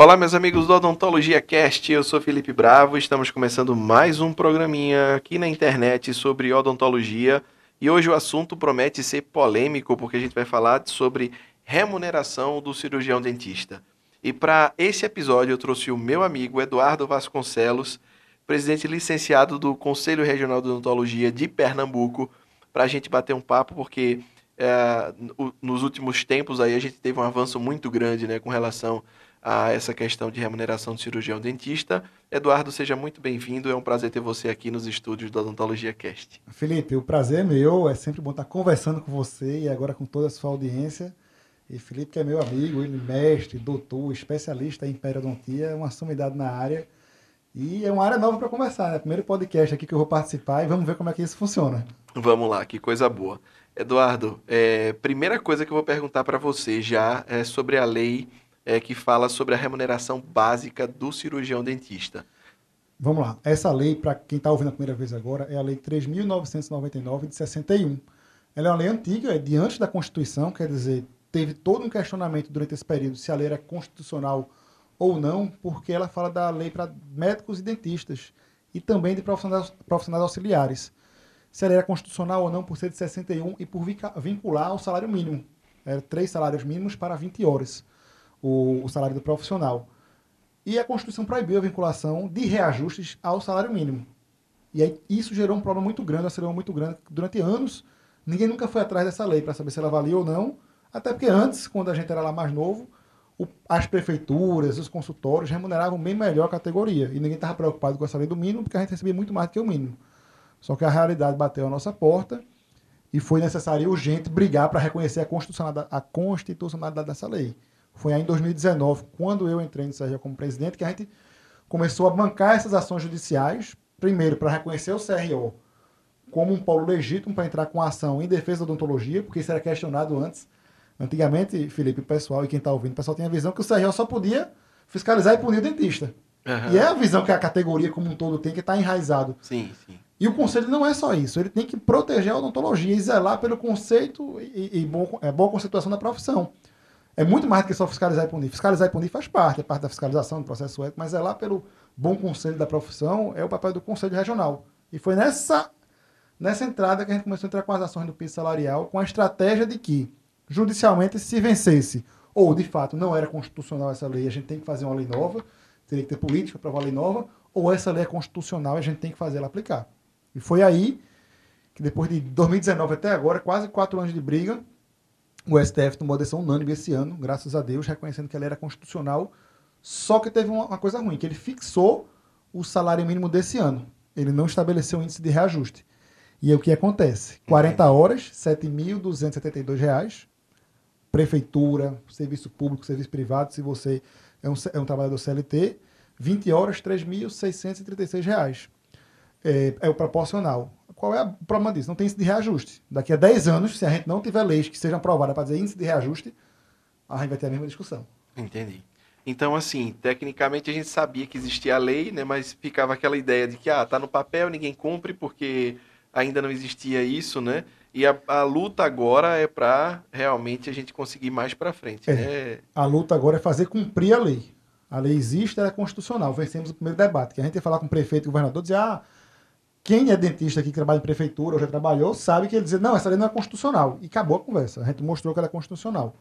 Olá, meus amigos do Odontologia Cast, eu sou Felipe Bravo, estamos começando mais um programinha aqui na internet sobre odontologia e hoje o assunto promete ser polêmico porque a gente vai falar sobre remuneração do cirurgião dentista. E para esse episódio eu trouxe o meu amigo Eduardo Vasconcelos, presidente licenciado do Conselho Regional de Odontologia de Pernambuco, para a gente bater um papo porque é, nos últimos tempos aí a gente teve um avanço muito grande né, com relação a essa questão de remuneração do cirurgião dentista. Eduardo, seja muito bem-vindo. É um prazer ter você aqui nos estúdios da Odontologia Cast. Felipe, o prazer é meu. É sempre bom estar conversando com você e agora com toda a sua audiência. E Felipe, que é meu amigo, ele mestre, doutor, especialista em periodontia, é uma sumidade na área. E é uma área nova para conversar, né? Primeiro podcast aqui que eu vou participar e vamos ver como é que isso funciona. Vamos lá, que coisa boa. Eduardo, é, primeira coisa que eu vou perguntar para você já é sobre a lei é, que fala sobre a remuneração básica do cirurgião dentista. Vamos lá. Essa lei, para quem está ouvindo a primeira vez agora, é a Lei 3.999 de 61. Ela é uma lei antiga, é de antes da Constituição, quer dizer, teve todo um questionamento durante esse período se a lei era constitucional ou não, porque ela fala da lei para médicos e dentistas e também de profissionais, profissionais auxiliares. Se ela era constitucional ou não por ser de 61 e por vincular ao salário mínimo. Era três salários mínimos para 20 horas o, o salário do profissional. E a Constituição proibiu a vinculação de reajustes ao salário mínimo. E aí isso gerou um problema muito grande, uma acelerou muito grande. Durante anos, ninguém nunca foi atrás dessa lei para saber se ela valia ou não. Até porque antes, quando a gente era lá mais novo, o, as prefeituras, os consultórios remuneravam bem melhor a categoria. E ninguém estava preocupado com essa lei do mínimo, porque a gente recebia muito mais do que o mínimo. Só que a realidade bateu a nossa porta e foi necessário e urgente brigar para reconhecer a constitucionalidade, a constitucionalidade dessa lei. Foi aí em 2019, quando eu entrei no CRO como presidente, que a gente começou a bancar essas ações judiciais, primeiro para reconhecer o CRO como um polo legítimo para entrar com ação em defesa da odontologia, porque isso era questionado antes. Antigamente, Felipe, pessoal e quem está ouvindo, o pessoal tinha a visão que o CRO só podia fiscalizar e punir o dentista. Uhum. E é a visão que a categoria como um todo tem, que está enraizado. Sim, sim. E o conselho não é só isso, ele tem que proteger a odontologia e zelar pelo conceito e, e bom, é, boa conceituação da profissão. É muito mais do que só fiscalizar e punir. Fiscalizar e punir faz parte, é parte da fiscalização do processo ético, mas é lá pelo bom conselho da profissão, é o papel do conselho regional. E foi nessa, nessa entrada que a gente começou a entrar com as ações do piso salarial, com a estratégia de que, judicialmente, se vencesse, ou de fato não era constitucional essa lei, a gente tem que fazer uma lei nova, teria que ter política para uma lei nova, ou essa lei é constitucional e a gente tem que fazer ela aplicar. E foi aí que depois de 2019 até agora, quase quatro anos de briga, o STF tomou a decisão unânime esse ano, graças a Deus, reconhecendo que ela era constitucional. Só que teve uma, coisa ruim, que ele fixou o salário mínimo desse ano. Ele não estabeleceu o índice de reajuste. E aí o que acontece? 40 uhum. horas, R$ 7.272. Prefeitura, serviço público, serviço privado, se você é um, é um trabalhador CLT, 20 horas, R$ 3.636. É, é o proporcional. Qual é o problema disso? Não tem índice de reajuste. Daqui a 10 anos, se a gente não tiver leis que sejam aprovadas para dizer índice de reajuste, a gente vai ter a mesma discussão. Entendi. Então, assim, tecnicamente a gente sabia que existia a lei, né, mas ficava aquela ideia de que, ah, tá no papel, ninguém cumpre, porque ainda não existia isso, né? E a, a luta agora é para realmente a gente conseguir mais para frente. É. Né? A luta agora é fazer cumprir a lei. A lei existe, ela é constitucional. Vencemos o primeiro debate, que a gente ia falar com o prefeito e o governador, dizer, ah, quem é dentista aqui que trabalha em prefeitura ou já trabalhou, sabe que ele dizer, não, essa lei não é constitucional. E acabou a conversa. A gente mostrou que ela é constitucional.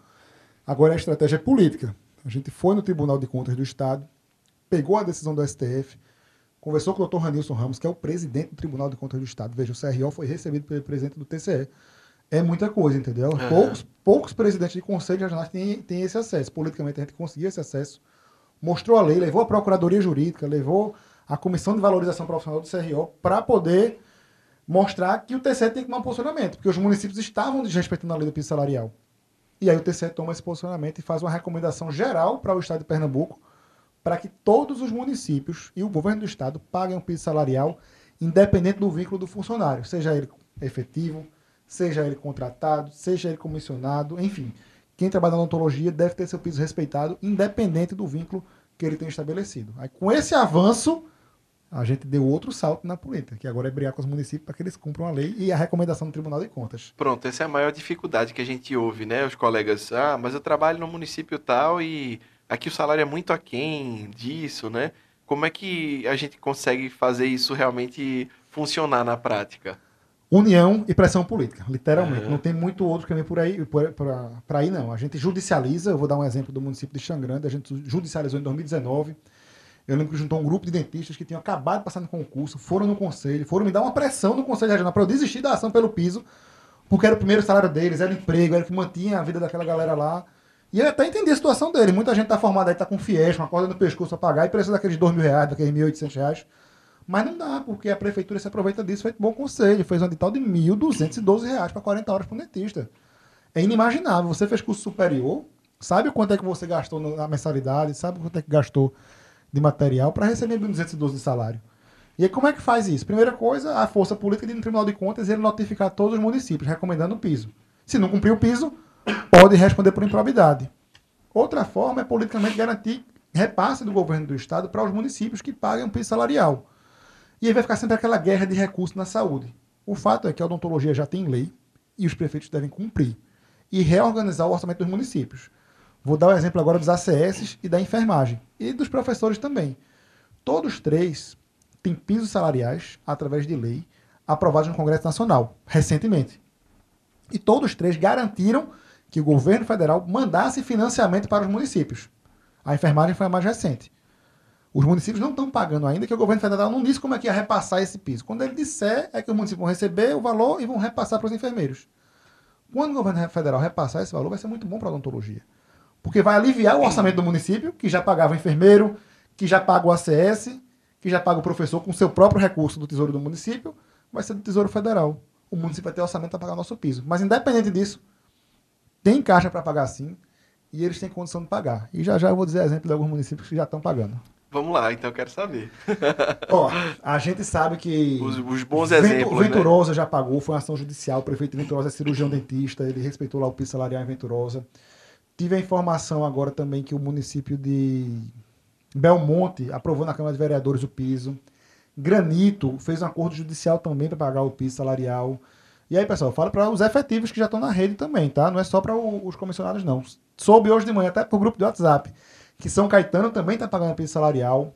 Agora a estratégia é política. A gente foi no Tribunal de Contas do Estado, pegou a decisão do STF, conversou com o doutor Ranilson Ramos, que é o presidente do Tribunal de Contas do Estado. Veja, o CRO foi recebido pelo presidente do TCE. É muita coisa, entendeu? Uhum. Poucos, poucos presidentes de conselhos regionais têm, têm esse acesso. Politicamente a gente conseguiu esse acesso. Mostrou a lei, levou a Procuradoria Jurídica, levou a Comissão de Valorização Profissional do CRO para poder mostrar que o TCE tem que tomar um posicionamento, porque os municípios estavam desrespeitando a lei do piso salarial. E aí o TCE toma esse posicionamento e faz uma recomendação geral para o Estado de Pernambuco para que todos os municípios e o governo do Estado paguem o piso salarial independente do vínculo do funcionário, seja ele efetivo, seja ele contratado, seja ele comissionado, enfim. Quem trabalha na odontologia deve ter seu piso respeitado, independente do vínculo que ele tem estabelecido. Aí, com esse avanço, a gente deu outro salto na política, que agora é brigar com os municípios para que eles cumpram a lei e a recomendação do Tribunal de Contas. Pronto, essa é a maior dificuldade que a gente ouve, né? Os colegas, ah, mas eu trabalho no município tal e aqui o salário é muito aquém disso, né? Como é que a gente consegue fazer isso realmente funcionar na prática? União e pressão política, literalmente. Uhum. Não tem muito outro caminho por aí, para aí, não. A gente judicializa, eu vou dar um exemplo do município de Xangrande, a gente judicializou em 2019. Eu lembro que juntou um grupo de dentistas que tinham acabado de passar no concurso, foram no conselho, foram me dar uma pressão no conselho regional para eu desistir da ação pelo piso, porque era o primeiro salário deles, era o emprego, era o que mantinha a vida daquela galera lá. E eu até entendi a situação dele. Muita gente tá formada aí, tá com fiéis, uma corda no pescoço para pagar e precisa daqueles dois mil reais, daqueles mil oitocentos reais. Mas não dá, porque a prefeitura se aproveita disso, feito bom conselho. Fez um edital de 1.212 reais para 40 horas para um dentista. É inimaginável. Você fez curso superior, sabe quanto é que você gastou na mensalidade, sabe quanto é que gastou de material para receber 1.212 de salário. E aí como é que faz isso? Primeira coisa, a força política de no Tribunal de Contas ele notificar todos os municípios, recomendando o piso. Se não cumprir o piso, pode responder por improbidade. Outra forma é politicamente garantir repasse do governo do estado para os municípios que paguem um piso salarial. E aí vai ficar sempre aquela guerra de recursos na saúde. O fato é que a odontologia já tem lei e os prefeitos devem cumprir e reorganizar o orçamento dos municípios. Vou dar o exemplo agora dos ACS e da enfermagem e dos professores também. Todos três têm pisos salariais através de lei aprovados no Congresso Nacional recentemente. E todos três garantiram que o governo federal mandasse financiamento para os municípios. A enfermagem foi a mais recente. Os municípios não estão pagando ainda, que o governo federal não disse como é que ia repassar esse piso. Quando ele disser, é que os municípios vão receber o valor e vão repassar para os enfermeiros. Quando o governo federal repassar esse valor, vai ser muito bom para a odontologia. Porque vai aliviar o orçamento do município, que já pagava o enfermeiro, que já paga o ACS, que já paga o professor com seu próprio recurso do tesouro do município, vai ser do tesouro federal. O município vai ter orçamento para pagar o nosso piso. Mas independente disso, tem caixa para pagar sim, e eles têm condição de pagar. E já já eu vou dizer exemplo de alguns municípios que já estão pagando. Vamos lá, então eu quero saber. Ó, a gente sabe que. Os, os bons exemplos. Né? Venturosa né? já pagou, foi uma ação judicial. O prefeito de Venturosa é cirurgião dentista, ele respeitou lá o piso salarial em Venturosa. Tive a informação agora também que o município de Belmonte aprovou na Câmara de Vereadores o piso. Granito fez um acordo judicial também para pagar o piso salarial. E aí, pessoal, fala para os efetivos que já estão na rede também, tá? Não é só para os comissionados, não. Soube hoje de manhã, até por grupo de WhatsApp que São Caetano também está pagando piso salarial.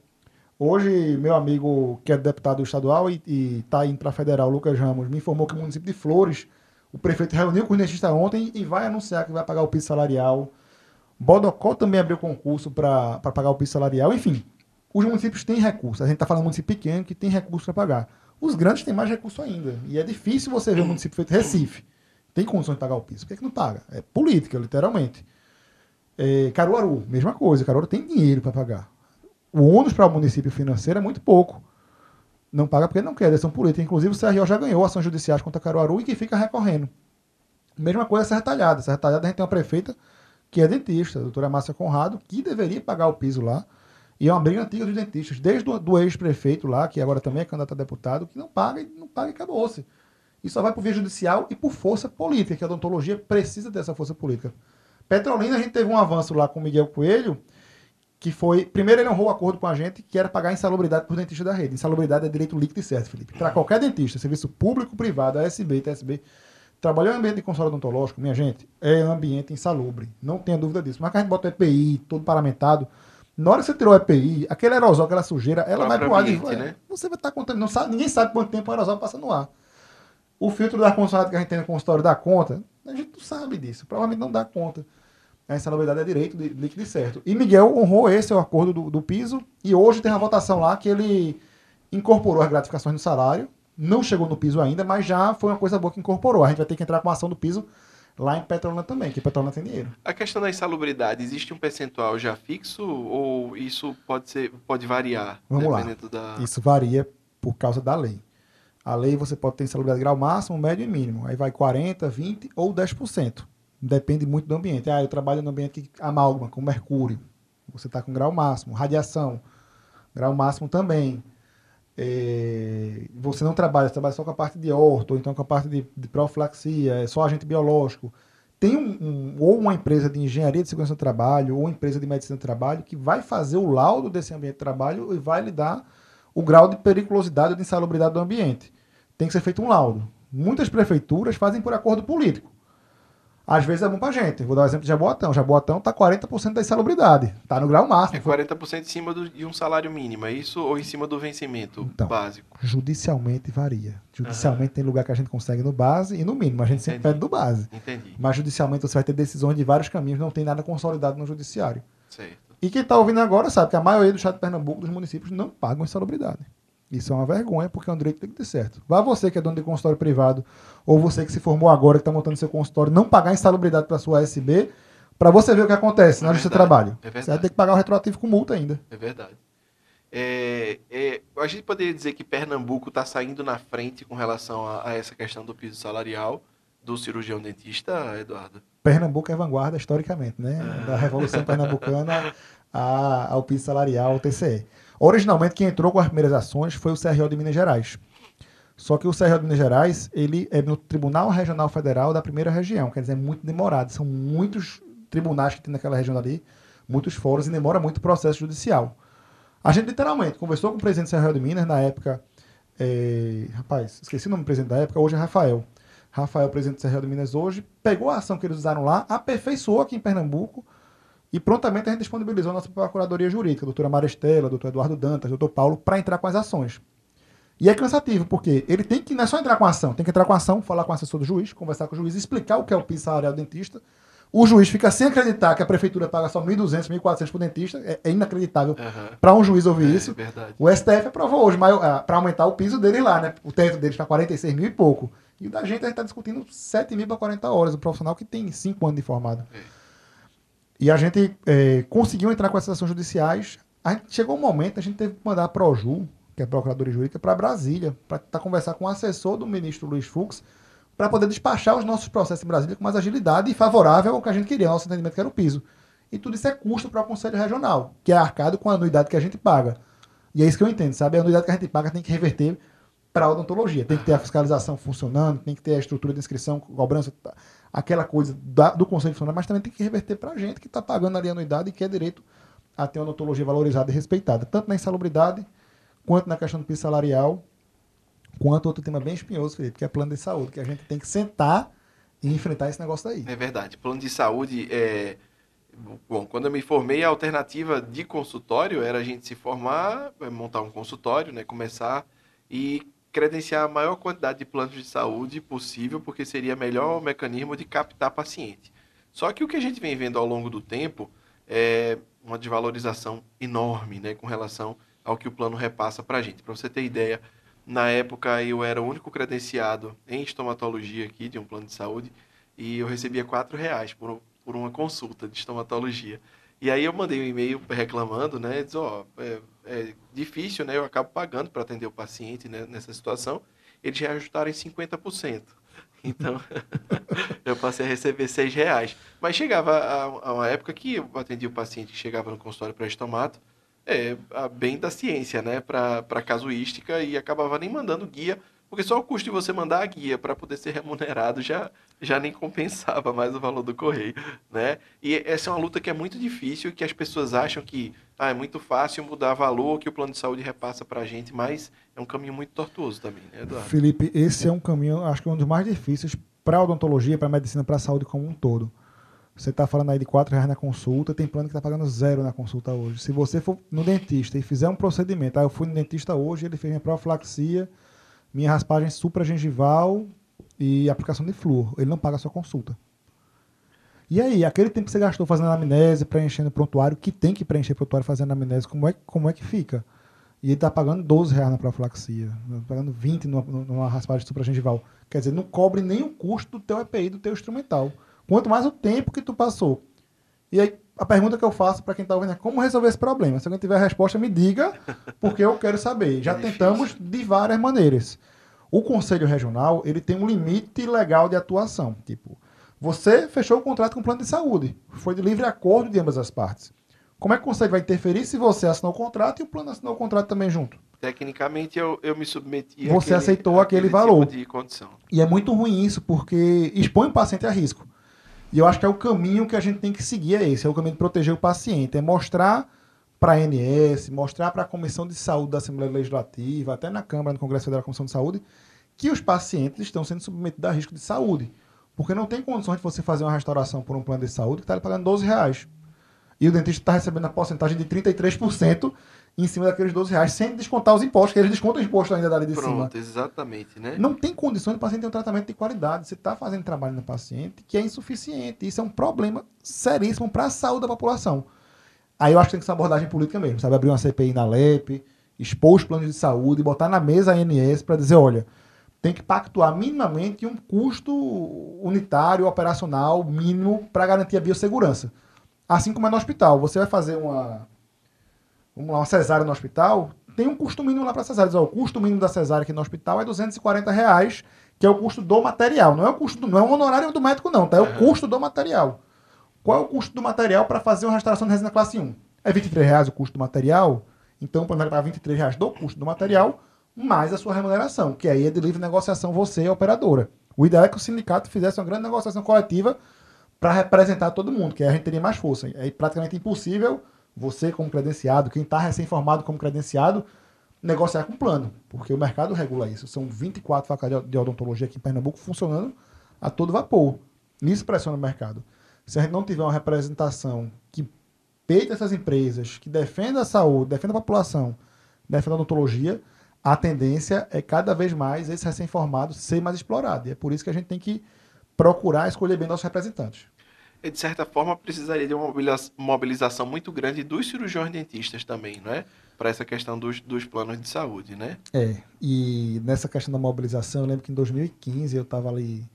Hoje, meu amigo, que é deputado estadual e está indo para federal, Lucas Ramos, me informou que o município de Flores, o prefeito reuniu com o dentistas ontem e vai anunciar que vai pagar o piso salarial. Bodocó também abriu concurso para pagar o piso salarial. Enfim, os municípios têm recursos. A gente está falando de município pequeno que tem recurso para pagar. Os grandes têm mais recurso ainda. E é difícil você ver um município feito Recife. Tem condições de pagar o piso. Por que, é que não paga? É política, literalmente. É, Caruaru, mesma coisa. Caruaru tem dinheiro para pagar. O ônus para o município financeiro é muito pouco. Não paga porque não quer, eleição política. Inclusive, o CRO já ganhou ações judiciais contra Caruaru e que fica recorrendo. Mesma coisa Serra Talhada. Serra Talhada a gente tem uma prefeita que é dentista, a doutora Márcia Conrado, que deveria pagar o piso lá. E é uma briga antiga dos dentistas, desde o do ex-prefeito lá, que agora também é candidato a deputado, que não paga e não paga e acabou-se. E só vai por via judicial e por força política, que a odontologia precisa dessa força política. Petrolina, a gente teve um avanço lá com Miguel Coelho, que foi. Primeiro, ele honrou o acordo com a gente, que era pagar insalubridade por dentista da rede. Insalubridade é direito líquido e certo, Felipe. Para qualquer dentista, serviço público, privado, ASB, TSB, trabalhar em ambiente de consultório odontológico, minha gente, é um ambiente insalubre. Não tenha dúvida disso. Mas que a gente bota o EPI, todo paramentado. Na hora que você tirou o EPI, aquele aerosol, aquela sujeira, ela vai pro ar de. Né? Você vai estar tá contando. Não sabe, ninguém sabe quanto tempo o aerosol passa no ar. O filtro da consultório que a gente tem no consultório dá conta? A gente não sabe disso. Provavelmente não dá conta a insalubridade é direito de líquido e certo. E Miguel honrou esse o acordo do, do, piso e hoje tem uma votação lá que ele incorporou as gratificações no salário. Não chegou no piso ainda, mas já foi uma coisa boa que incorporou. A gente vai ter que entrar com a ação do piso lá em Petrolina também, que Petrolina tem dinheiro. A questão da insalubridade, existe um percentual já fixo ou isso pode ser pode variar? Vamos lá. Da... Isso varia por causa da lei. A lei você pode ter insalubridade grau máximo, médio e mínimo. Aí vai 40, 20 ou 10% depende muito do ambiente. Ah, eu trabalho no ambiente que amálgama, com mercúrio. Você está com grau máximo. Radiação, grau máximo também. É, você não trabalha, você trabalha só com a parte de orto, ou então com a parte de, de profilaxia, é só agente biológico. Tem um, um, ou uma empresa de engenharia de segurança do trabalho, ou empresa de medicina do trabalho, que vai fazer o laudo desse ambiente de trabalho e vai lhe dar o grau de periculosidade ou de insalubridade do ambiente. Tem que ser feito um laudo. Muitas prefeituras fazem por acordo político. Às vezes é bom pra gente. Vou dar o um exemplo de Jaboatão. Jaboatão tá 40% da insalubridade. Tá no grau máximo. É 40% em cima do, de um salário mínimo, é isso? Ou em cima do vencimento então, básico? Judicialmente varia. Judicialmente uhum. tem lugar que a gente consegue no base e no mínimo. A gente Entendi. sempre pede do base. Entendi. Mas judicialmente você vai ter decisões de vários caminhos, não tem nada consolidado no judiciário. Certo. E quem tá ouvindo agora sabe que a maioria do estado de Pernambuco, dos municípios, não pagam insalubridade. Isso é uma vergonha, porque é um direito que tem que ter certo. Vá você que é dono de consultório privado, ou você que se formou agora, que está montando seu consultório, não pagar insalubridade para sua SB, para você ver o que acontece é na Justiça do Trabalho. É você vai ter que pagar o retroativo com multa ainda. É verdade. É, é, a gente poderia dizer que Pernambuco está saindo na frente com relação a, a, essa questão do piso salarial do cirurgião dentista, Eduardo? Pernambuco é vanguarda historicamente, né? Ah. Da Revolução Pernambucana ao piso salarial, ao TCE. Originalmente, quem entrou com as primeiras ações foi o CRO de Minas Gerais. Só que o CRO de Minas Gerais, ele é no Tribunal Regional Federal da primeira região, quer dizer, é muito demorado. São muitos tribunais que tem naquela região ali, muitos fóruns, e demora muito o processo judicial. A gente literalmente conversou com o presidente do CRO de Minas na época. É, rapaz, esqueci o nome do presidente da época, hoje é Rafael. Rafael, presidente do CRO de Minas hoje, pegou a ação que eles usaram lá, aperfeiçoou aqui em Pernambuco e prontamente a gente disponibilizou a nossa Procuradoria Jurídica, a doutora Maristela, doutor Eduardo Dantas, doutor Paulo, para entrar com as ações. E é cansativo, porque ele tem que, não é só entrar com a ação, tem que entrar com a ação, falar com o assessor do juiz, conversar com o juiz, explicar o que é o piso salarial do dentista. O juiz fica sem acreditar que a prefeitura paga só 1.200, 1.400 por dentista. É, é inacreditável uhum. para um juiz ouvir é, isso. Verdade. O STF aprovou hoje ah, para aumentar o piso dele lá, né? O teto dele está 46 mil e pouco. E o da gente a gente está discutindo 7 mil para 40 horas. O profissional que tem 5 anos de formado. É. E a gente é, conseguiu entrar com essas ações judiciais. Gente, chegou um momento, a gente teve que mandar a Proju, que é a Procuradoria Jurídica, para Brasília, para tentar conversar com o assessor do ministro Luiz Fux, para poder despachar os nossos processos em Brasília com mais agilidade e favorável ao que a gente queria, nosso entendimento que era o piso. E tudo isso é custo para o Conselho Regional, que é arcado com a anuidade que a gente paga. E é isso que eu entendo, sabe? A anuidade que a gente paga tem que reverter para a odontologia. Tem que ter a fiscalização funcionando, tem que ter a estrutura de inscrição, cobrança aquela coisa da, do Conselho Funcionário, mas também tem que reverter para a gente que está pagando ali a anuidade e que é direito a ter uma odontologia valorizada e respeitada, tanto na insalubridade, quanto na questão do piso salarial, quanto outro tema bem espinhoso, Felipe, que é plano de saúde, que a gente tem que sentar e enfrentar esse negócio daí. É verdade. Plano de saúde é. Bom, quando eu me formei, a alternativa de consultório era a gente se formar, montar um consultório, né, começar e credenciar a maior quantidade de planos de saúde possível, porque seria melhor mecanismo de captar paciente. Só que o que a gente vem vendo ao longo do tempo é uma desvalorização enorme né, com relação ao que o plano repassa para a gente. Para você ter ideia, na época eu era o único credenciado em estomatologia aqui de um plano de saúde e eu recebia quatro reais por, por uma consulta de estomatologia. E aí eu mandei um e-mail reclamando, né? Diz, ó, é, é, difícil, né? Eu acabo pagando para atender o paciente né, nessa situação. Eles reajustaram em 50%. Então, eu passei a receber seis reais. Mas chegava a, a, uma época que eu atendia o paciente que chegava no consultório para estomato, é, bem da ciência, né? Para casuística e acabava nem mandando guia porque só o custo de você mandar a guia para poder ser remunerado já, já nem compensava mais o valor do correio, né? E essa é uma luta que é muito difícil que as pessoas acham que ah, é muito fácil mudar valor que o plano de saúde repassa para a gente, mas é um caminho muito tortuoso também, né, Eduardo? Felipe, esse é um caminho, acho que é um dos mais difíceis para a odontologia, para a medicina, para a saúde como um todo. Você está falando aí de R$ reais na consulta, tem plano que está pagando zero na consulta hoje. Se você for no dentista e fizer um procedimento, ah, eu fui no dentista hoje, ele fez minha profilaxia, minha raspagem supragengival e aplicação de flúor. Ele não paga a sua consulta. E aí, aquele tempo que você gastou fazendo anamnese, preenchendo prontuário, que tem que preencher prontuário fazendo anamnese, como é, como é que fica? E ele está pagando 12 reais na profilaxia, pagando 20 numa, numa raspagem supragengival. Quer dizer, não cobre nem o custo do teu EPI, do teu instrumental. Quanto mais o tempo que tu passou. E aí, a pergunta que eu faço para quem está ouvindo é como resolver esse problema. Se alguém tiver a resposta, me diga, porque eu quero saber. Já é tentamos de várias maneiras. O Conselho Regional ele tem um limite legal de atuação. Tipo, você fechou o contrato com o plano de saúde. Foi de livre acordo de ambas as partes. Como é que o Conselho vai interferir se você assinou o contrato e o plano assinou o contrato também junto? Tecnicamente, eu, eu me submeti Você àquele, aceitou aquele, aquele valor. Tipo de condição. E é muito ruim isso, porque expõe o paciente a risco. E eu acho que é o caminho que a gente tem que seguir, é esse, é o caminho de proteger o paciente, é mostrar para a ANS, mostrar para a Comissão de Saúde da Assembleia Legislativa, até na Câmara, no Congresso Federal da Comissão de Saúde, que os pacientes estão sendo submetidos a risco de saúde. Porque não tem condições de você fazer uma restauração por um plano de saúde que está pagando 12 reais. E o dentista está recebendo a porcentagem de 33% em cima daqueles 12 reais, sem descontar os impostos, que eles descontam o imposto ainda dali de Pronto, cima. exatamente, né? Não tem condições do paciente ter um tratamento de qualidade. Você está fazendo trabalho no paciente que é insuficiente. Isso é um problema seríssimo para a saúde da população. Aí eu acho que tem que ser uma abordagem política mesmo, sabe? Abrir uma CPI na LEP, expor os planos de saúde, botar na mesa a ANS para dizer, olha, tem que pactuar minimamente um custo unitário, operacional, mínimo, para garantir a biossegurança. Assim como é no hospital. Você vai fazer uma, lá, uma cesárea no hospital, tem um custo mínimo lá para cesárea. Diz, ó, o custo mínimo da cesárea aqui no hospital é 240 reais, que é o custo do material. Não é o custo do, não é o honorário do médico, não, tá? É o custo do material. Qual é o custo do material para fazer uma restauração de resina classe 1? É 23 reais o custo do material? Então, o plano vai pagar 23 reais do custo do material, mais a sua remuneração, que aí é de livre negociação você, a operadora. O ideal é que o sindicato fizesse uma grande negociação coletiva para representar todo mundo, que aí a gente teria mais força. É praticamente impossível você, como credenciado, quem está recém-formado como credenciado, negociar com plano, porque o mercado regula isso. São 24 faculdades de odontologia aqui em Pernambuco funcionando a todo vapor. Nisso pressiona o mercado. Se a gente não tiver uma representação que peita essas empresas, que defenda a saúde, defenda a população, defenda a odontologia, a tendência é cada vez mais esse recém-formado ser mais explorado. E é por isso que a gente tem que procurar escolher bem nossos representantes e de certa forma precisaria de uma mobilização muito grande dos cirurgiões dentistas também, não é? Para essa questão dos, dos planos de saúde, né? É, e nessa questão da mobilização, eu lembro que em 2015 eu estava ali,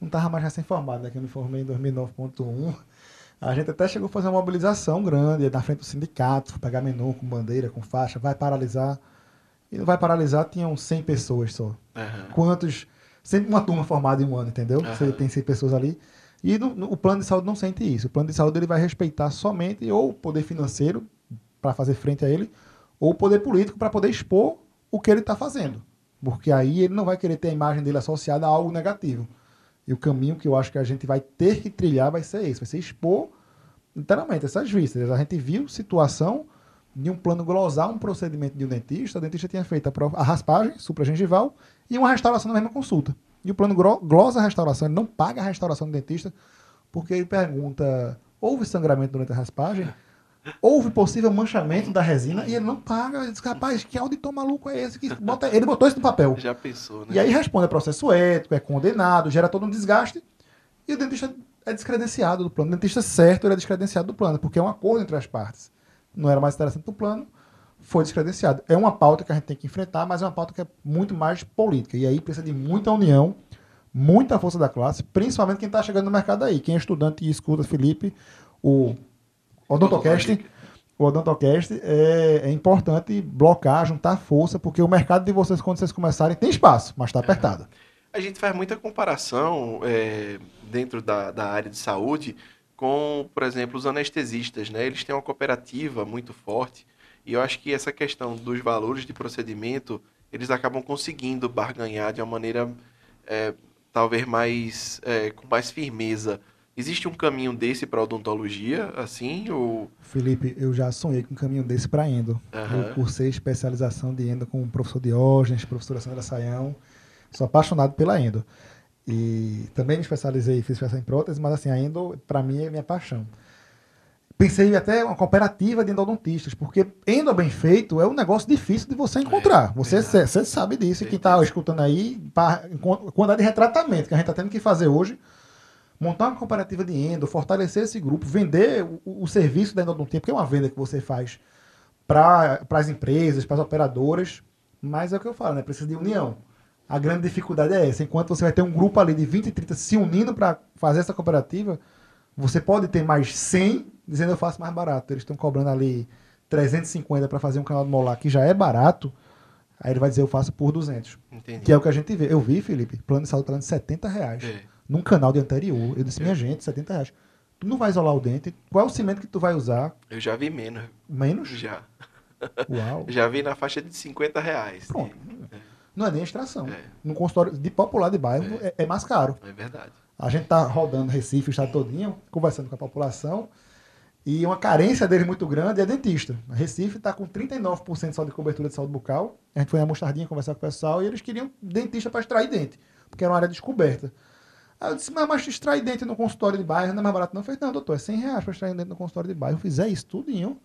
não estava mais recém-formado, né, que eu me formei em 2009.1, a gente até chegou a fazer uma mobilização grande na frente do sindicato, pegar menu com bandeira, com faixa, vai paralisar. E não vai paralisar, tinham 100 pessoas só. Uhum. Quantos... Sempre uma turma formada em um ano, entendeu? Uhum. Você tem 100 pessoas ali. E no, no, o plano de saúde não sente isso. O plano de saúde ele vai respeitar somente ou o poder financeiro para fazer frente a ele, ou o poder político para poder expor o que ele está fazendo. Porque aí ele não vai querer ter a imagem dele associada a algo negativo. E o caminho que eu acho que a gente vai ter que trilhar vai ser esse, vai ser expor literalmente essas vistas. A gente viu situação de um plano glosar um procedimento de um dentista, o dentista tinha feito a, raspagem supragengival e uma restauração na mesma consulta. E o plano glosa a restauração, ele não paga a restauração do dentista, porque ele pergunta: houve sangramento durante a raspagem? Houve possível manchamento da resina e ele não paga. Ele diz, rapaz, que auditor maluco é esse? Que bota... Ele botou isso no papel. Já pensou, né? E aí responde: é processo ético, é condenado, gera todo um desgaste. E o dentista é descredenciado do plano. O dentista certo ele é descredenciado do plano, porque é um acordo entre as partes. Não era mais interessante do plano, foi descredenciado. É uma pauta que a gente tem que enfrentar, mas é uma pauta que é muito mais política. E aí precisa de muita união, muita força da classe, principalmente quem está chegando no mercado aí. Quem é estudante e escuta, Felipe, o Odontocast, o Odontocast é, é importante blocar, juntar força, porque o mercado de vocês, quando vocês começarem, tem espaço, mas está apertado. A gente faz muita comparação é, dentro da, da área de saúde com, por exemplo, os anestesistas, né? Eles têm uma cooperativa muito forte e eu acho que essa questão dos valores de procedimento, eles acabam conseguindo barganhar de uma maneira é, talvez mais é, com mais firmeza. Existe um caminho desse para odontologia, assim? Ou... Felipe, eu já sonhei com um caminho desse para endo. Uhum. Eu cursei especialização de endo com o professor Diógenes, professora Sandra Saião. Sou apaixonado pela endo. E também me especializei, fiz especialização em prótese, mas assim, a endo, para mim, é minha paixão. Pensei até uma cooperativa de endodontistas, porque endo bem feito é um negócio difícil de você encontrar. É, você, você sabe disso, e quem está escutando aí, quantidade de retratamento que a gente está tendo que fazer hoje, montar uma cooperativa de endo, fortalecer esse grupo, vender o, o serviço da endodontia, porque é uma venda que você faz para as empresas, para as operadoras, mas é o que eu falo, né? Precisa de união. A grande dificuldade é essa. Enquanto você vai ter um grupo ali de 20, 30 se unindo para fazer essa cooperativa, você pode ter mais 100 dizendo eu faço mais barato. Eles estão cobrando ali 350 para fazer um canal de molar que já é barato. Aí ele vai dizer eu faço por 200. Entendi. Que é o que a gente vê. Eu vi, Felipe, plano de saúde falando de 70 reais. É. Num canal de anterior. Eu disse, é. minha gente, 70 reais. Tu não vai isolar o dente. Qual é o cimento que tu vai usar? Eu já vi menos. Menos? Já. Uau. Já vi na faixa de 50 reais. Pronto. É. Não é nem extração. É. No consultório de popular de bairro é, é mais caro. É verdade. A gente tá rodando Recife, o estado todinho, conversando com a população. E uma carência dele muito grande é dentista. A Recife está com 39% só de cobertura de saúde bucal. A gente foi na mostardinha conversar com o pessoal e eles queriam dentista para extrair dente, porque era uma área descoberta. Aí eu disse, mas, mas extrair dente no consultório de bairro não é mais barato não? Eu falei, não, doutor, é 100 reais para extrair dente no consultório de bairro. Eu fiz, é isso tudinho.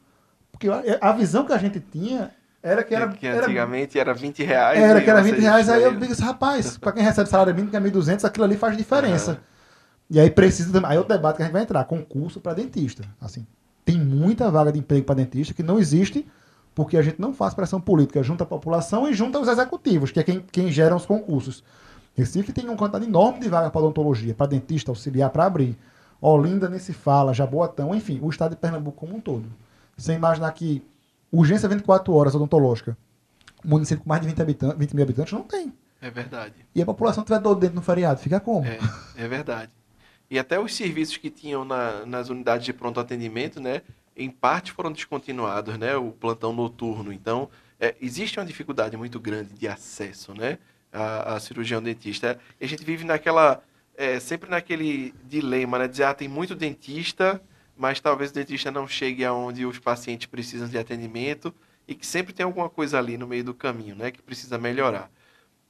Porque a visão que a gente tinha era que era. Que antigamente era, era 20 reais. Era que era 20 reais. Aí eu digo assim, rapaz, para quem recebe salário mínimo, que é 1.200, aquilo ali faz diferença. Uhum. E aí precisa. Aí é o debate que a gente vai entrar: concurso para dentista. Assim, tem muita vaga de emprego para dentista que não existe porque a gente não faz pressão política junto à população e junto aos executivos, que é quem, quem gera os concursos. Recife tem um quantidade enorme de vaga para odontologia, para dentista, auxiliar, para abrir. Olinda nem se fala, Jaboatão, enfim, o estado de Pernambuco como um todo. Sem imaginar que urgência 24 horas odontológica, um município com mais de 20, habitantes, 20 mil habitantes, não tem. É verdade. E a população tiver dor dentro no feriado, fica como? É, é verdade. E até os serviços que tinham na, nas unidades de pronto atendimento, né, em parte foram descontinuados, né, o plantão noturno. Então, é, existe uma dificuldade muito grande de acesso, né, a, a cirurgião dentista. E a gente vive naquela, é, sempre naquele dilema, né, dizer, ah, tem muito dentista, mas talvez o dentista não chegue aonde os pacientes precisam de atendimento e que sempre tem alguma coisa ali no meio do caminho, né, que precisa melhorar.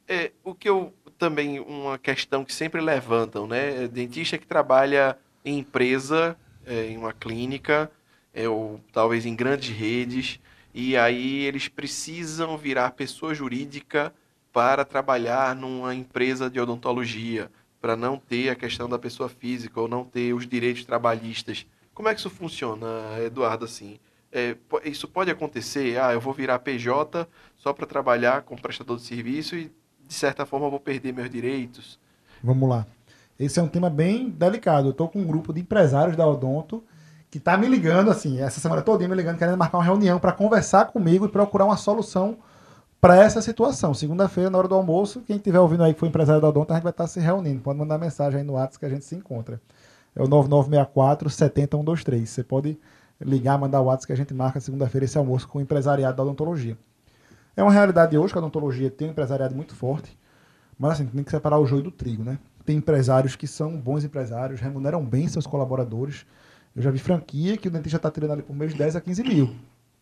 É, o que eu também uma questão que sempre levantam, né, é dentista que trabalha em empresa, é, em uma clínica, é, ou talvez em grandes redes, e aí eles precisam virar pessoa jurídica para trabalhar numa empresa de odontologia, para não ter a questão da pessoa física ou não ter os direitos trabalhistas. Como é que isso funciona, Eduardo, assim? É, isso pode acontecer? Ah, eu vou virar PJ só para trabalhar com prestador de serviço e, de certa forma, vou perder meus direitos? Vamos lá. Esse é um tema bem delicado. Eu estou com um grupo de empresários da Odonto que está me ligando, assim, essa semana toda me ligando, querendo marcar uma reunião para conversar comigo e procurar uma solução para essa situação. Segunda-feira, na hora do almoço, quem estiver ouvindo aí que foi empresário da Odonto, a gente vai estar tá se reunindo. Pode mandar mensagem aí no WhatsApp que a gente se encontra é o 9964 70123. Você pode ligar, mandar o WhatsApp que a gente marca segunda-feira esse almoço com o empresariado da odontologia. É uma realidade hoje que a odontologia tem um empresariado muito forte, mas assim, tem que separar o joio do trigo, né? Tem empresários que são bons empresários, remuneram bem seus colaboradores. Eu já vi franquia que o dentista está tirando ali por mês de 10 a 15 mil.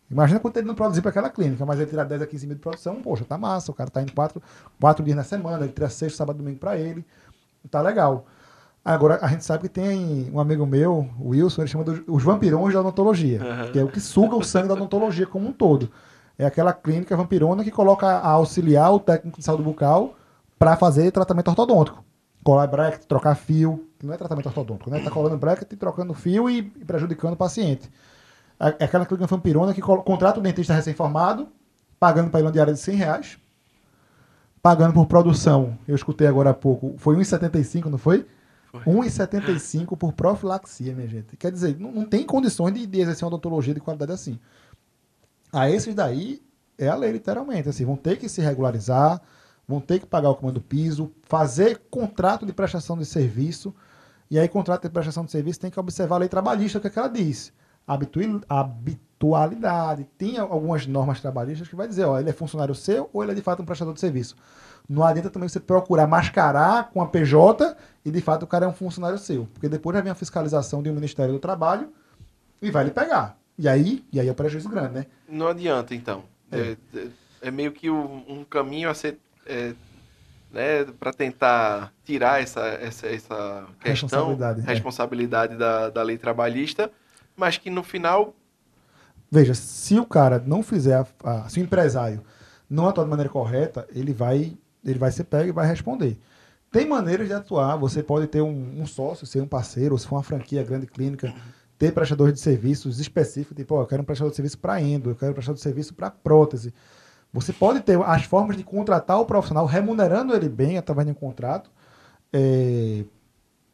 Imagina quanto ele não produzir para aquela clínica, mas ele tirar 10 a 15 mil de produção, poxa, tá massa. O cara tá indo quatro, quatro dias na semana, ele tira sexta, sábado, domingo para ele. Tá legal. Agora, a gente sabe que tem um amigo meu, o Wilson, ele chama dos os vampirões da odontologia, uhum. que é o que suga o sangue da odontologia como um todo. É aquela clínica vampirona que coloca a auxiliar o técnico de saúde bucal para fazer tratamento ortodôntico. Colar bracket, trocar fio, que não é tratamento ortodôntico, né? Tá colando bracket, trocando fio e, prejudicando o paciente. É, é aquela clínica vampirona que contrata o dentista recém-formado, pagando para ele uma diária de 100 reais, pagando por produção, eu escutei agora há pouco, foi 1,75, não foi? 1,75 por profilaxia, minha gente. Quer dizer, não, não tem condições de, de, exercer uma odontologia de qualidade assim. A esses daí é a lei, literalmente. Assim, vão ter que se regularizar, vão ter que pagar o comando piso, fazer contrato de prestação de serviço. E aí, contrato de prestação de serviço tem que observar a lei trabalhista, o que, é que ela diz. Habitualidade. Tem algumas normas trabalhistas que vai dizer, ó, ele é funcionário seu ou ele é de fato um prestador de serviço. Não adianta também você procurar mascarar com a PJ e de fato o cara é um funcionário seu. Porque depois já vem a fiscalização do Ministério do Trabalho e vai lhe pegar. E aí, e aí é um prejuízo grande, né? Não adianta, então. É, é, é meio que um, um, caminho a ser. É, né, para tentar tirar essa, essa, essa questão, responsabilidade, é. responsabilidade da, da lei trabalhista, mas que no final. Veja, se o cara não fizer, a, a, se o empresário não atuar de maneira correta, ele vai ele vai ser pego e vai responder. Tem maneiras de atuar. Você pode ter um, um sócio, ser um parceiro, ou se for uma franquia grande clínica, ter prestadores de serviços específicos, tipo, eu quero um prestador de serviço para endo, eu quero um prestador de serviço para prótese. Você pode ter as formas de contratar o profissional, remunerando ele bem através de um contrato, é,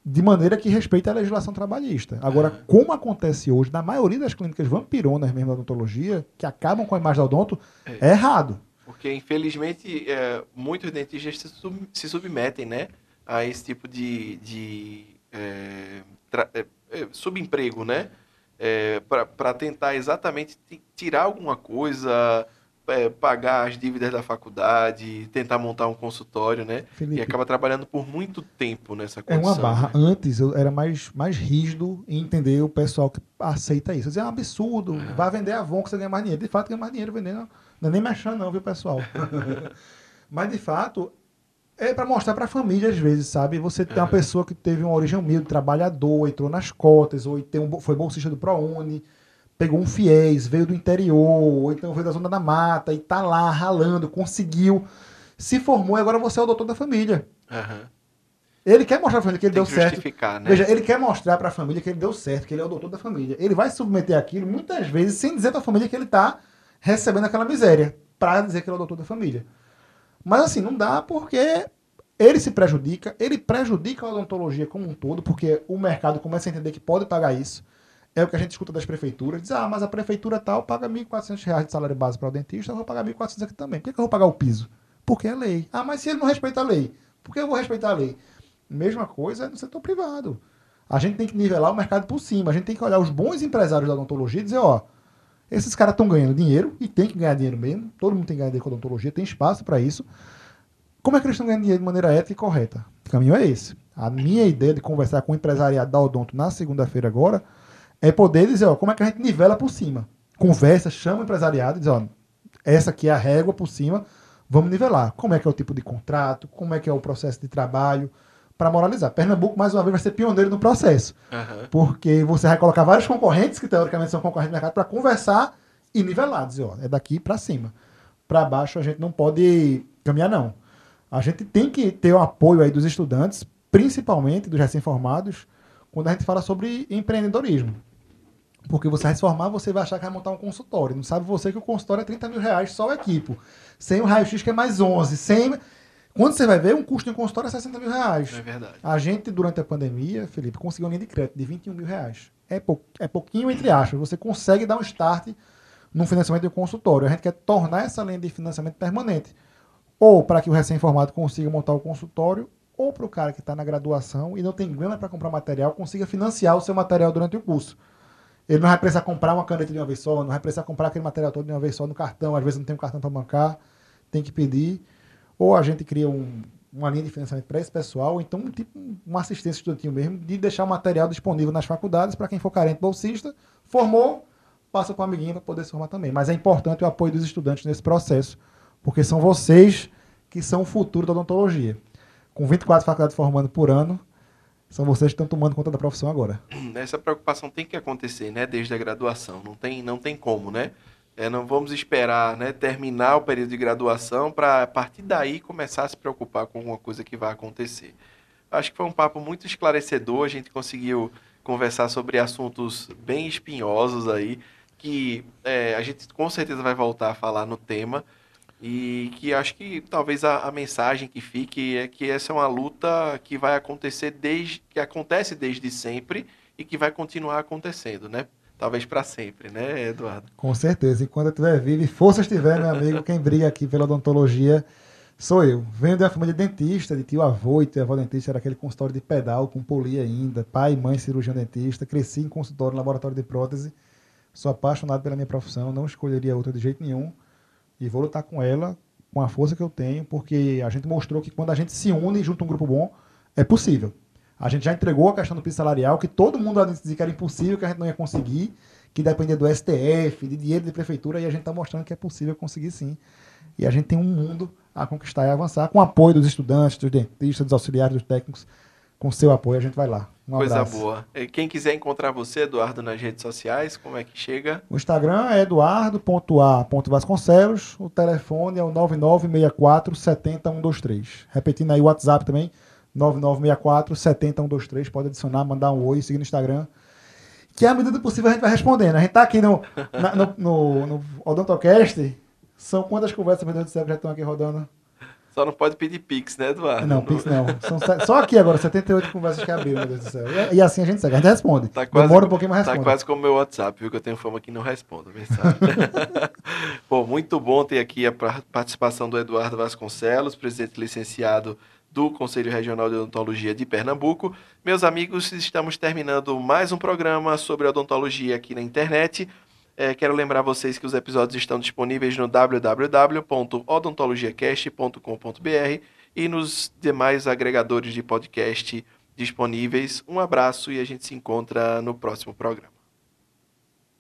de maneira que respeite a legislação trabalhista. Agora, como acontece hoje na maioria das clínicas vampironas mesmo da odontologia, que acabam com a imagem do odonto, é, é errado. Porque, infelizmente, é, muitos dentistas se, sub, se, submetem né, a esse tipo de, de é, é, é subemprego, né? É, para tentar exatamente tirar alguma coisa, é, pagar as dívidas da faculdade, tentar montar um consultório, né? Felipe, e acaba trabalhando por muito tempo nessa condição. É uma barra. Né? Antes eu era mais, mais rígido em entender o pessoal que aceita isso. Dizer, é um absurdo, é. vai vender Avon que você ganha mais dinheiro. De fato, ganha mais dinheiro vendendo. Não é nem mexendo, não, viu, pessoal? Mas, de fato, É para mostrar para a família, às vezes, sabe? Você tem uma pessoa que teve uma origem humilde, trabalhador, entrou nas cotas, ou tem um, foi bolsista do ProUni, pegou um fiéis, veio do interior, ou então veio da zona da mata e tá lá ralando, conseguiu, se formou e agora você é o doutor da família. Aham. Ele quer mostrar pra família que ele Tem deu que certo. né? Veja, ele quer mostrar pra família que ele deu certo, que ele é o doutor da família. Ele vai submeter aquilo muitas vezes sem dizer pra família que ele tá recebendo aquela miséria, pra dizer que ele é o doutor da família. Mas assim, não dá porque ele se prejudica, ele prejudica a odontologia como um todo, porque o mercado começa a entender que pode pagar isso. É o que a gente escuta das prefeituras. Diz, ah, mas a prefeitura tal paga 1.400 reais de salário base para o dentista, eu vou pagar R$ 1.400 aqui também. Por que, que eu vou pagar o piso? Porque é lei. Ah, mas se ele não respeita a lei, por que eu vou respeitar a lei? Mesma coisa no setor privado. A gente tem que nivelar o mercado por cima. A gente tem que olhar os bons empresários da odontologia e dizer, ó, esses caras estão ganhando dinheiro e tem que ganhar dinheiro mesmo. Todo mundo tem que ganhar dinheiro com odontologia, tem espaço para isso. Como é que eles estão ganhando dinheiro de maneira ética e correta? O caminho é esse. A minha ideia de conversar com o empresariado da Odonto na segunda-feira agora é poder dizer, ó, como é que a gente nivela por cima. Conversa, chama o empresariado e diz, ó, essa aqui é a régua por cima, vamos nivelar. Como é que é o tipo de contrato, como é que é o processo de trabalho, para moralizar. Pernambuco, mais uma vez, vai ser pioneiro no processo. Aham. Porque você vai colocar vários concorrentes, que teoricamente são concorrentes do mercado, para conversar e nivelar. Dizer, ó, é daqui para cima. Para baixo a gente não pode caminhar, não. A gente tem que ter o apoio aí dos estudantes, principalmente dos recém-formados, quando a gente fala sobre empreendedorismo. Porque você vai se formar, você vai achar que vai montar um consultório. Não sabe você que o consultório é 30 mil reais só o equipo. Sem o raio-x, que é mais 11. Sem... Quando você vai ver, um custo de um consultório é 60 mil reais. É verdade. A gente, durante a pandemia, Felipe, conseguiu uma linha de crédito de 21 mil reais. É, pou, é pouquinho, entre aspas. Você consegue dar um start no financiamento de um consultório. A gente quer tornar essa linha de financiamento permanente. Ou para que o recém-formado consiga montar o consultório, ou para o cara que está na graduação e não tem grana para comprar material, consiga financiar o seu material durante o curso. Ele não vai precisar comprar uma caneta de uma vez só, não vai precisar comprar aquele material todo de uma vez só no cartão. Às vezes não tem um cartão para bancar, tem que pedir. Ou a gente cria um, uma linha de financiamento para esse pessoal, ou então tipo uma assistência estudantil mesmo, de deixar o material disponível nas faculdades para quem for carente bolsista, formou, passa para o amiguinho para poder se formar também. Mas é importante o apoio dos estudantes nesse processo, porque são vocês que são o futuro da odontologia. Com 24 faculdades formando por ano, são vocês que estão tomando conta da profissão agora. Essa preocupação tem que acontecer, né? Desde a graduação. Não tem, não tem como, né? É, não vamos esperar né, terminar o período de graduação para, a partir daí, começar a se preocupar com alguma coisa que vai acontecer. Acho que foi um papo muito esclarecedor. A gente conseguiu conversar sobre assuntos bem espinhosos aí, que é, a gente com certeza vai voltar a falar no tema. E que acho que talvez a, a, mensagem que fique é que essa é uma luta que vai acontecer desde que acontece desde sempre e que vai continuar acontecendo, né? Talvez para sempre, né, Eduardo? Com certeza. Enquanto eu estiver vivo e forças tiver, meu amigo, quem briga aqui pela odontologia sou eu. Venho de uma família de dentista, de tio avô e tio avó dentista, era aquele consultório de pedal com polia ainda, pai e mãe cirurgião dentista, cresci em consultório, laboratório de prótese. Sou apaixonado pela minha profissão, não escolheria outra de jeito nenhum e vou lutar com ela com a força que eu tenho, porque a gente mostrou que quando a gente se une junto a um grupo bom, é possível. A gente já entregou a questão do piso salarial, que todo mundo dizia que era impossível, que a gente não ia conseguir, que dependia do STF, de dinheiro de prefeitura, e a gente está mostrando que é possível conseguir sim. E a gente tem um mundo a conquistar e avançar, com o apoio dos estudantes, dos dentistas, dos auxiliares, dos técnicos, com seu apoio a gente vai lá. Um Coisa abraço. boa. Quem quiser encontrar você, Eduardo, nas redes sociais, como é que chega? O Instagram é eduardo.a.vasconcelos. O telefone é o 9964 70123. Repetindo aí o WhatsApp também, 9964 70123. Pode adicionar, mandar um oi, seguir no Instagram. Que à medida do possível a gente vai respondendo. A gente tá aqui no, na, no, no, no Odontocast. São quantas conversas, meu Deus do céu, que já estão aqui rodando? Só não pode pedir Pix, né, Eduardo? Não, Pix não. São só aqui agora, 78 conversas que abriu, meu Deus do céu. E, e, assim a gente segue, a gente responde. Tá quase, Demora um pouquinho, mas responde. Tá quase como o meu WhatsApp, viu? Que eu tenho fama que não respondo, mensagem. Pô, muito bom ter aqui a participação do Eduardo Vasconcelos, presidente licenciado do Conselho Regional de Odontologia de Pernambuco. Meus amigos, estamos terminando mais um programa sobre odontologia aqui na internet. É, quero lembrar vocês que os episódios estão disponíveis no www.odontologiacast.com.br e nos demais agregadores de podcast disponíveis. Um abraço e a gente se encontra no próximo programa.